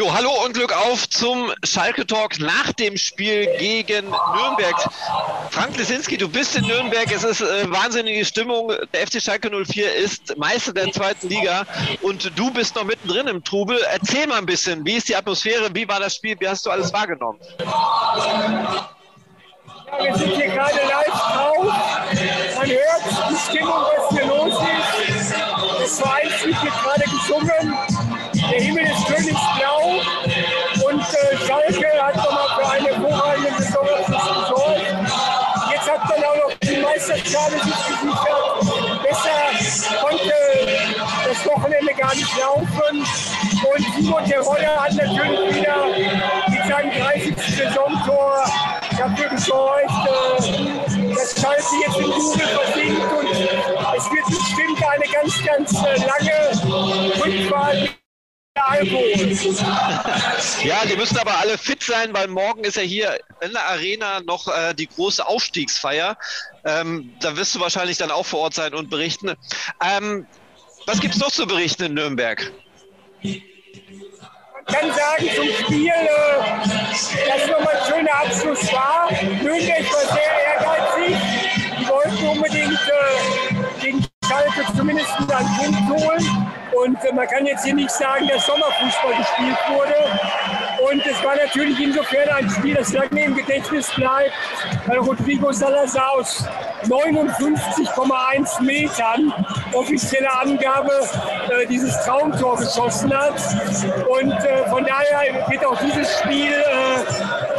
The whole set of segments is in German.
Jo, hallo und Glück auf zum Schalke Talk nach dem Spiel gegen Nürnberg. Frank Lesinski, du bist in Nürnberg. Es ist äh, wahnsinnige Stimmung. Der FC Schalke 04 ist Meister der zweiten Liga und du bist noch mittendrin im Trubel. Erzähl mal ein bisschen, wie ist die Atmosphäre? Wie war das Spiel? Wie hast du alles wahrgenommen? Ja, wir sind hier gerade live drauf. Man hört die Stimmung, was hier los ist. Das Verein wird gerade gesungen. Gar nicht laufen. Und Simon der Roller hat natürlich wieder mit seinem 30. Saisontor dafür gesorgt, äh, dass Schalke jetzt im Jubel versinkt und es wird bestimmt eine ganz, ganz äh, lange Rückfahrt ja, die müssen aber alle fit sein, weil morgen ist ja hier in der Arena noch äh, die große Aufstiegsfeier. Ähm, da wirst du wahrscheinlich dann auch vor Ort sein und berichten. Ähm, was gibt es noch zu berichten in Nürnberg? Man kann sagen zum Spiel, äh, dass nochmal ein schöner Abschluss war. Nürnberg war sehr ehrgeizig. Die wollten unbedingt äh, gegen Schalke zumindest einen Punkt holen. Und äh, man kann jetzt hier nicht sagen, dass Sommerfußball gespielt wurde. Und es war natürlich insofern ein Spiel, das lange im Gedächtnis bleibt, weil Rodrigo Salazar aus 59,1 Metern, offizielle Angabe, äh, dieses Traumtor geschossen hat. Und äh, von daher wird auch dieses Spiel äh,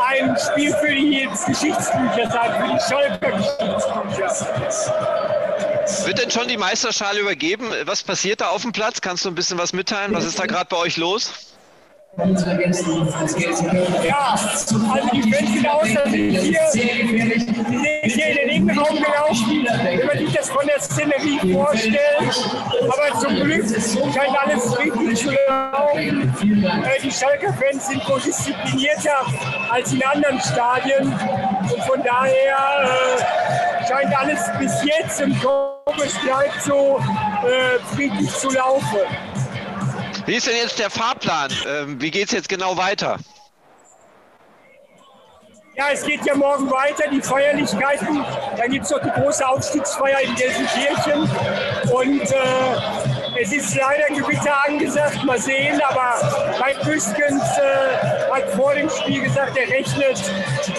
ein Spiel für die Geschichtsbücher sein, für die Schalker Geschichtsbücher. Wird denn schon die Meisterschale übergeben? Was passiert da auf dem Platz? Kannst du ein bisschen was mitteilen? Was ist da gerade bei euch los? Ja, also die Fans sind außer sich hier, sind hier in den Innenraum gelaufen, wenn man sich das von der Szenerie vorstellt. Aber zum Glück scheint alles richtig zu laufen. Äh, die Schalker-Fans sind wohl disziplinierter als in anderen Stadien. Und von daher scheint alles bis jetzt im bleibt so äh, friedlich zu laufen. Wie ist denn jetzt der Fahrplan? Ähm, wie geht es jetzt genau weiter? Ja, es geht ja morgen weiter, die Feierlichkeiten. Dann gibt es noch die große Aufstiegsfeier in Gelsenkirchen. Und äh, es ist leider Gewitter angesagt, mal sehen. Aber Mike Büskens äh, hat vor dem Spiel gesagt, er rechnet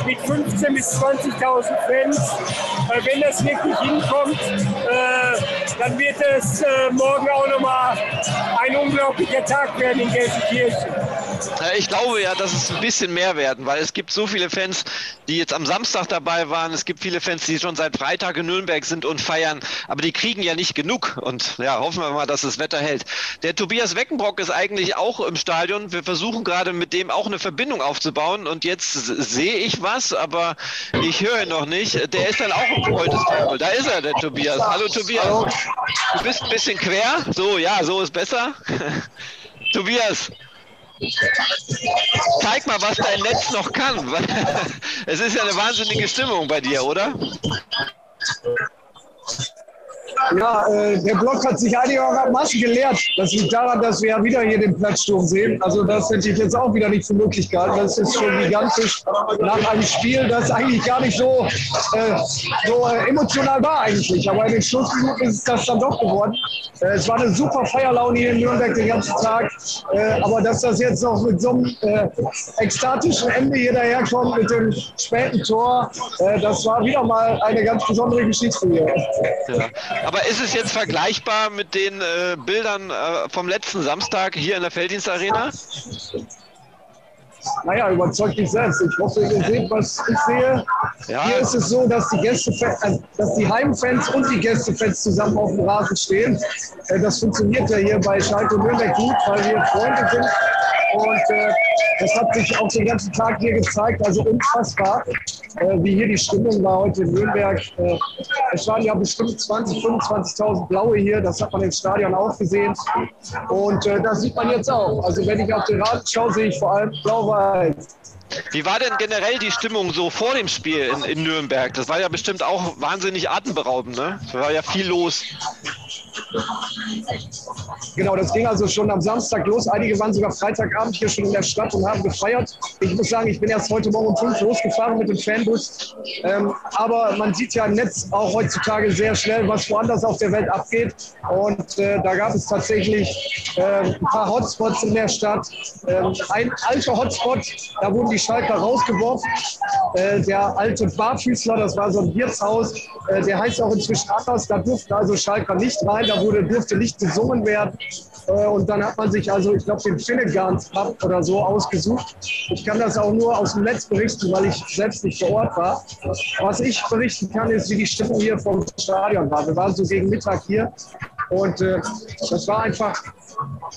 mit 15.000 bis 20.000 Fans. Äh, wenn das wirklich hinkommt, äh, dann wird es äh, morgen auch nochmal ein unglaublicher Tag werden in Gelsenkirchen. Ich glaube ja, dass es ein bisschen mehr werden, weil es gibt so viele Fans, die jetzt am Samstag dabei waren. Es gibt viele Fans, die schon seit Freitag in Nürnberg sind und feiern, aber die kriegen ja nicht genug. Und ja, hoffen wir mal, dass das Wetter hält. Der Tobias Weckenbrock ist eigentlich auch im Stadion. Wir versuchen gerade mit dem auch eine Verbindung aufzubauen. Und jetzt sehe ich was, aber ich höre ihn noch nicht. Der ist dann auch im Freundesteil. Da ist er, der Tobias. Hallo Tobias. Du bist ein bisschen quer. So, ja, so ist besser. Tobias, Zeig mal, was dein Netz noch kann. Es ist ja eine wahnsinnige Stimmung bei dir, oder? Ja, äh, der Block hat sich einigermaßen geleert. Das liegt daran, dass wir ja wieder hier den Platzsturm sehen. Also das hätte ich jetzt auch wieder nicht für möglich gehalten. Das ist schon gigantisch nach einem Spiel, das eigentlich gar nicht so, äh, so äh, emotional war eigentlich. Aber in den Schlussminuten ist das dann doch geworden. Äh, es war eine super Feierlaune hier in Nürnberg den ganzen Tag. Äh, aber dass das jetzt noch mit so einem äh, ekstatischen Ende hier daherkommt, mit dem späten Tor, das war wieder mal eine ganz besondere Geschichte hier. Ja. Aber ist es jetzt vergleichbar mit den äh, Bildern äh, vom letzten Samstag hier in der Felddienstarena? Naja, überzeugt dich selbst. Ich hoffe, ihr seht, was ich sehe. Ja. Hier ist es so, dass die, Gästefans, äh, dass die Heimfans und die Gästefans zusammen auf dem Rasen stehen. Äh, das funktioniert ja hier bei Schalke Nürnberg gut, weil wir Freunde sind und äh, das hat sich auch den ganzen Tag hier gezeigt, also unfassbar, äh, wie hier die Stimmung war heute in Nürnberg. Äh, es waren ja bestimmt 20, 25.000 Blaue hier, das hat man im Stadion auch gesehen. Und äh, das sieht man jetzt auch. Also wenn ich auf den Rad schaue, sehe ich vor allem Blau-Weiß. Wie war denn generell die Stimmung so vor dem Spiel in, in Nürnberg? Das war ja bestimmt auch wahnsinnig atemberaubend, ne? Da war ja viel los. Genau, das ging also schon am Samstag los. Einige waren sogar Freitagabend hier schon in der Stadt und haben gefeiert. Ich muss sagen, ich bin erst heute Morgen um fünf losgefahren mit dem Fanbus. Ähm, aber man sieht ja im Netz auch heutzutage sehr schnell, was woanders auf der Welt abgeht. Und äh, da gab es tatsächlich äh, ein paar Hotspots in der Stadt. Ähm, ein alter Hotspot, da wurden die Schalker rausgeworfen. Äh, der alte Barfüßler, das war so ein Wirtshaus, äh, der heißt auch inzwischen anders. Da durften also Schalker nicht rein, da wurde, durfte nicht gesungen werden. Äh, und dann hat man sich also, ich glaube, den Finnegans Pub oder so ausgesucht. Ich kann das auch nur aus dem Netz berichten, weil ich selbst nicht vor Ort war. Was ich berichten kann, ist, wie die Stimmung hier vom Stadion war. Wir waren so gegen Mittag hier und äh, das war einfach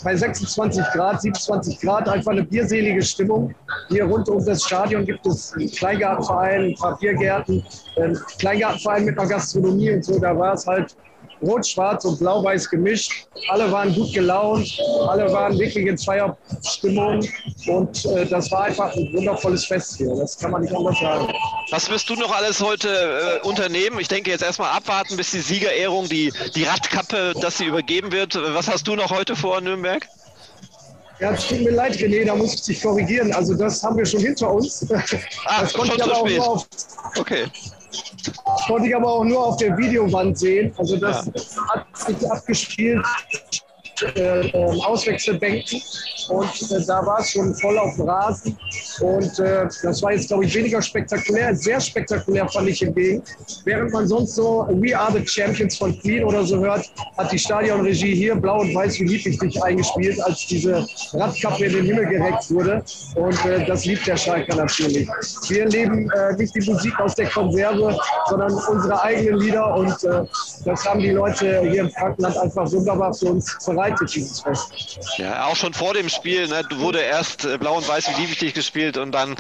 bei 26 Grad, 27 Grad einfach eine bierselige Stimmung. Hier rund um das Stadion gibt es einen Kleingartenverein, ein paar Biergärten, einen Kleingartenverein mit einer Gastronomie und so. Da war es halt rot-schwarz und blau-weiß gemischt. Alle waren gut gelaunt, alle waren wirklich in Feierstimmung und äh, das war einfach ein wundervolles Fest hier. Das kann man nicht anders sagen. Was wirst du noch alles heute äh, unternehmen? Ich denke jetzt erstmal abwarten, bis die Siegerehrung, die, die Radkappe, dass sie übergeben wird. Was hast du noch heute vor, Nürnberg? Ja, es tut mir leid, René, da muss ich dich korrigieren. Also das haben wir schon hinter uns. Ah, das konnte ich aber auch nur auf, okay. Das konnte ich aber auch nur auf der Videowand sehen. Also das ja. hat sich abgespielt äh, ähm, Auswechselbänken und äh, da war es schon voll auf dem Rasen und äh, das war jetzt, glaube ich, weniger spektakulär. Sehr spektakulär fand ich hingegen. Während man sonst so We Are the Champions von Queen oder so hört, hat die Stadionregie hier blau und weiß wie lieblich dich eingespielt, als diese Radkappe in den Himmel gereckt wurde und äh, das liebt der Schalker natürlich. Wir leben äh, nicht die Musik aus der Konserve, sondern unsere eigenen Lieder und äh, das haben die Leute hier im Frankenland einfach wunderbar für uns bereit begleitet, dieses Fest. Ja, auch schon vor dem Spiel ne, wurde erst äh, Blau und Weiß wie wichtig gespielt und dann,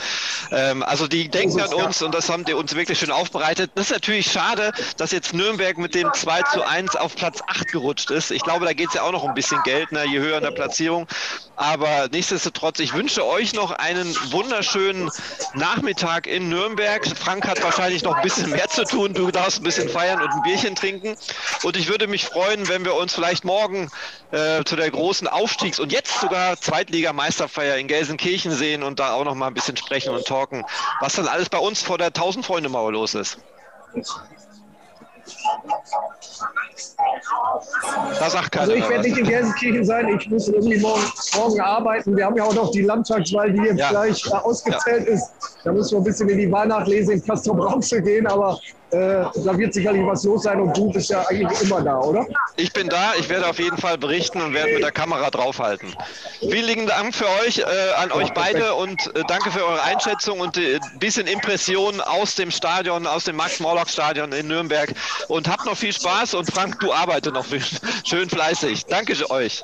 ähm, also die denken an uns und das haben die uns wirklich schön aufbereitet. Das ist natürlich schade, dass jetzt Nürnberg mit dem 2 zu 1 auf Platz 8 gerutscht ist. Ich glaube, da geht es ja auch noch ein bisschen Geld, ne, je höher in der Platzierung. Aber nichtsdestotrotz, ich wünsche euch noch einen wunderschönen Nachmittag in Nürnberg. Frank hat wahrscheinlich noch ein bisschen mehr zu tun. Du darfst ein bisschen feiern und ein Bierchen trinken. Und ich würde mich freuen, wenn wir uns vielleicht morgen äh, zu der großen Aufstiegs- und jetzt sogar Zweitligameisterfeier in Gelsenkirchen sehen und da auch noch mal ein bisschen sprechen und talken, was dann alles bei uns vor der 1000-Freunde-Mauer los ist. Da sagt keiner. Also ich werde nicht in Gelsenkirchen sein, ich muss irgendwie morgen, morgen arbeiten. Wir haben ja auch noch die Landtagswahl, die jetzt ja. gleich äh, ausgezählt ja. ist. Da müssen wir ein bisschen in die Weihnachtslese in Castro Brauxel gehen, aber äh, da wird sicherlich was los sein und du bist ja eigentlich immer da, oder? Ich bin da, ich werde auf jeden Fall berichten und werde mit der Kamera draufhalten. Vielen lieben Dank für euch, äh, an euch beide und äh, danke für eure Einschätzung und ein äh, bisschen Impressionen aus dem Stadion, aus dem Max-Morlock-Stadion in Nürnberg. Und habt noch viel Spaß und Frank, du arbeitest noch schön fleißig. Danke euch.